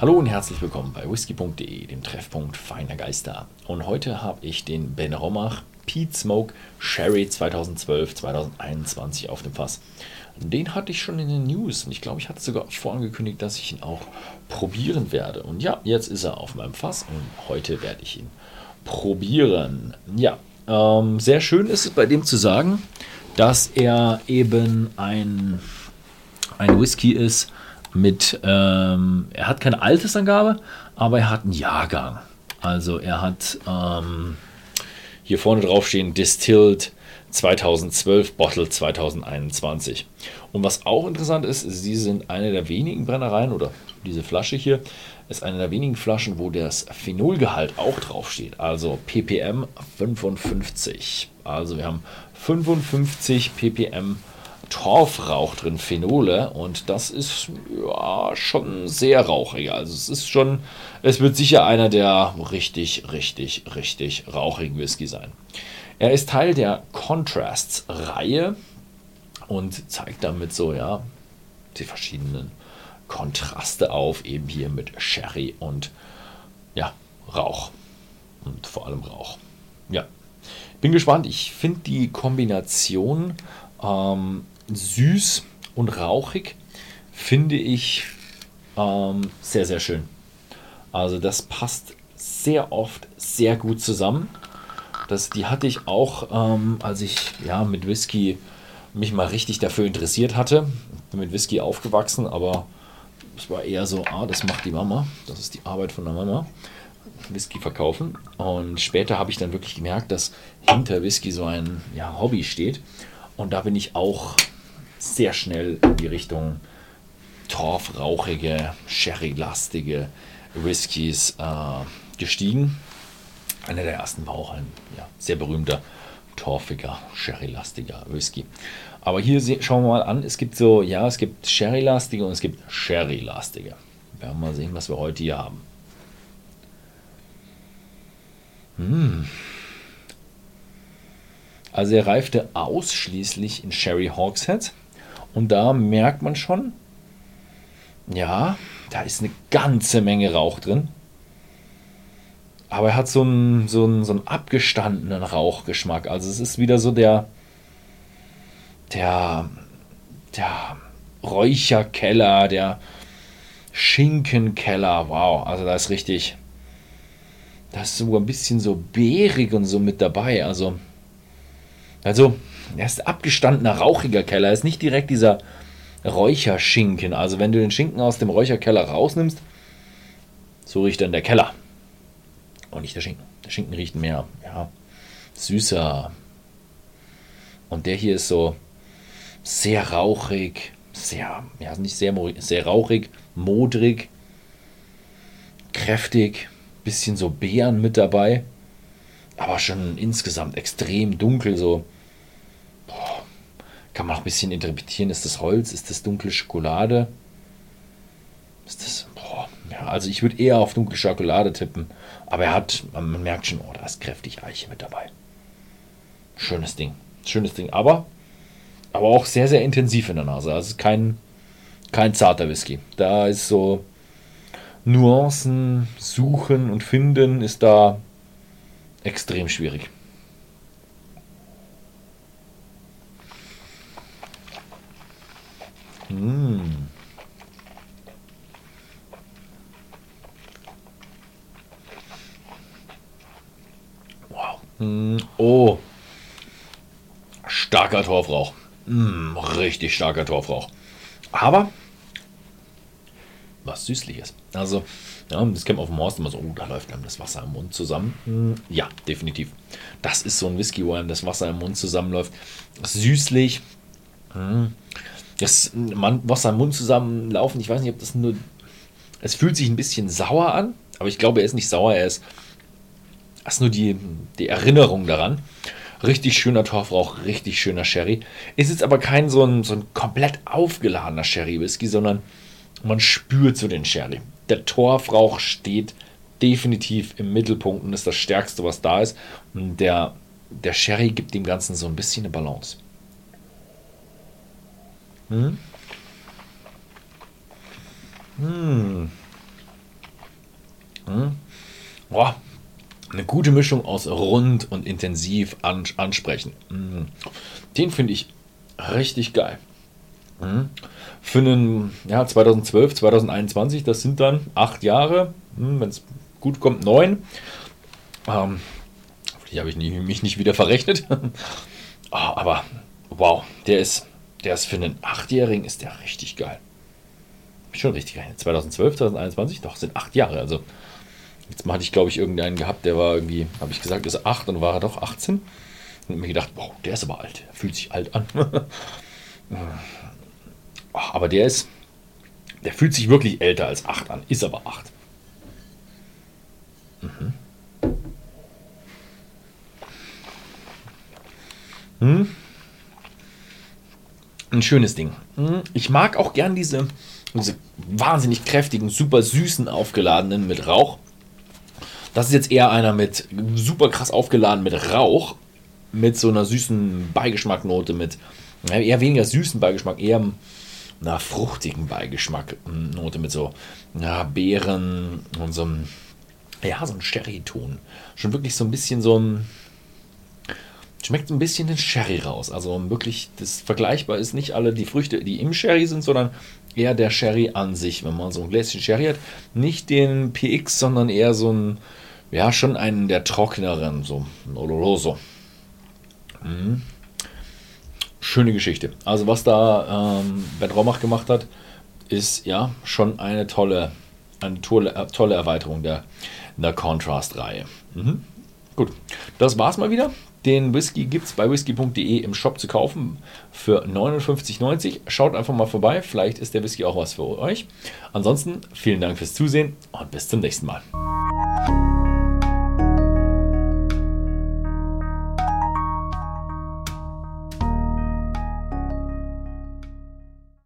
Hallo und herzlich willkommen bei whisky.de, dem Treffpunkt feiner Geister. Und heute habe ich den Ben Romach Pete Smoke Sherry 2012-2021 auf dem Fass. Den hatte ich schon in den News und ich glaube, ich hatte sogar vorangekündigt, dass ich ihn auch probieren werde. Und ja, jetzt ist er auf meinem Fass und heute werde ich ihn probieren. Ja, ähm, sehr schön ist es bei dem zu sagen, dass er eben ein, ein Whisky ist, mit, ähm, er hat keine Altersangabe, aber er hat einen Jahrgang. Also er hat ähm, hier vorne drauf stehen Distilled 2012, Bottle 2021. Und was auch interessant ist, sie sind eine der wenigen Brennereien oder diese Flasche hier ist eine der wenigen Flaschen, wo das Phenolgehalt auch draufsteht. Also ppm 55. Also wir haben 55 ppm Torfrauch drin, Phenole. Und das ist ja, schon sehr rauchig. Also es ist schon, es wird sicher einer der richtig, richtig, richtig rauchigen Whisky sein. Er ist Teil der Contrasts-Reihe und zeigt damit so, ja, die verschiedenen Kontraste auf, eben hier mit Sherry und ja, Rauch. Und vor allem Rauch. Ja, bin gespannt. Ich finde die Kombination ähm, süß und rauchig finde ich ähm, sehr, sehr schön. Also das passt sehr oft sehr gut zusammen. Das, die hatte ich auch, ähm, als ich ja, mit Whisky mich mal richtig dafür interessiert hatte. Ich bin mit Whisky aufgewachsen, aber es war eher so, ah, das macht die Mama. Das ist die Arbeit von der Mama. Whisky verkaufen. Und später habe ich dann wirklich gemerkt, dass hinter Whisky so ein ja, Hobby steht. Und da bin ich auch sehr schnell in die Richtung torfrauchige, sherry-lastige Whiskys äh, gestiegen. Einer der ersten war auch ein ja, sehr berühmter, torfiger, sherry-lastiger Whisky. Aber hier schauen wir mal an, es gibt so, ja, es gibt sherry-lastige und es gibt sherry-lastige. Wir werden mal sehen, was wir heute hier haben. Hm. Also er reifte ausschließlich in Sherry Hawkshead. Und da merkt man schon, ja, da ist eine ganze Menge Rauch drin. Aber er hat so einen, so einen, so einen abgestandenen Rauchgeschmack. Also es ist wieder so der, der, der Räucherkeller, der Schinkenkeller. Wow, also da ist richtig, da ist sogar ein bisschen so beerig und so mit dabei. Also also, er ist abgestandener, rauchiger Keller. Er ist nicht direkt dieser Räucherschinken. Also, wenn du den Schinken aus dem Räucherkeller rausnimmst, so riecht dann der Keller. Und nicht der Schinken. Der Schinken riecht mehr, ja, süßer. Und der hier ist so sehr rauchig, sehr, ja, nicht sehr, sehr rauchig, modrig, kräftig, bisschen so Beeren mit dabei aber schon insgesamt extrem dunkel. So boah, kann man auch ein bisschen interpretieren. Ist das Holz? Ist das dunkle Schokolade? Ist das boah, ja, also ich würde eher auf dunkle Schokolade tippen, aber er hat, man merkt schon, oh, da ist kräftig Eiche mit dabei. Schönes Ding, schönes Ding, aber aber auch sehr sehr intensiv in der Nase. Also kein kein zarter Whisky. Da ist so Nuancen suchen und finden ist da extrem schwierig. Mmh. Wow. Oh. Starker Torfrauch. Mmh, richtig starker Torfrauch. Aber was Süßliches. Also ja, das kennt man auf dem Horst immer so, oh, da läuft einem das Wasser im Mund zusammen. Hm, ja, definitiv. Das ist so ein Whisky, wo einem das Wasser im Mund zusammenläuft. Süßlich. Hm. Das Wasser im Mund zusammenlaufen, ich weiß nicht, ob das nur. Es fühlt sich ein bisschen sauer an, aber ich glaube, er ist nicht sauer, er ist. Das ist nur die, die Erinnerung daran. Richtig schöner Torfrauch, richtig schöner Sherry. Ist jetzt aber kein so ein, so ein komplett aufgeladener Sherry-Whisky, sondern man spürt so den Sherry der Torfrauch steht definitiv im Mittelpunkt und ist das Stärkste, was da ist. Und der, der Sherry gibt dem Ganzen so ein bisschen eine Balance. Hm? Hm. Mhm. Boah, eine gute Mischung aus rund und intensiv ansprechen. Mhm. Den finde ich richtig geil. Mhm. Für einen ja, 2012, 2021, das sind dann acht Jahre, mhm, wenn es gut kommt, neun. Ähm, habe ich nie, mich nicht wieder verrechnet. oh, aber wow, der ist, der ist für einen Achtjährigen ist der richtig geil. Schon richtig geil. 2012, 2021, doch, sind acht Jahre. Also jetzt hatte ich, glaube ich, irgendeinen gehabt, der war irgendwie, habe ich gesagt, ist acht und war er doch 18. Und mir gedacht, wow, der ist aber alt. fühlt sich alt an. aber der ist, der fühlt sich wirklich älter als acht an, ist aber acht. Mhm. Hm? Ein schönes Ding. Hm? Ich mag auch gern diese, diese wahnsinnig kräftigen, super süßen, aufgeladenen mit Rauch. Das ist jetzt eher einer mit super krass aufgeladen mit Rauch, mit so einer süßen Beigeschmacknote, mit eher weniger süßen Beigeschmack, eher einer fruchtigen Beigeschmacknote mit so ja, Beeren und so einem, ja, so ein Sherry-Ton. Schon wirklich so ein bisschen so ein schmeckt ein bisschen den Sherry raus. Also wirklich, das vergleichbar ist nicht alle die Früchte, die im Sherry sind, sondern eher der Sherry an sich. Wenn man so ein Gläschen Sherry hat, nicht den PX, sondern eher so ein, ja, schon einen der trockeneren, so ein Oloroso. Mhm. Schöne Geschichte. Also was da ähm, Ben Romach gemacht hat, ist ja schon eine tolle, eine tolle, äh, tolle Erweiterung der, der Contrast-Reihe. Mhm. Gut, das war's mal wieder. Den Whisky gibt es bei whisky.de im Shop zu kaufen für 59,90. Schaut einfach mal vorbei, vielleicht ist der Whisky auch was für euch. Ansonsten vielen Dank fürs Zusehen und bis zum nächsten Mal.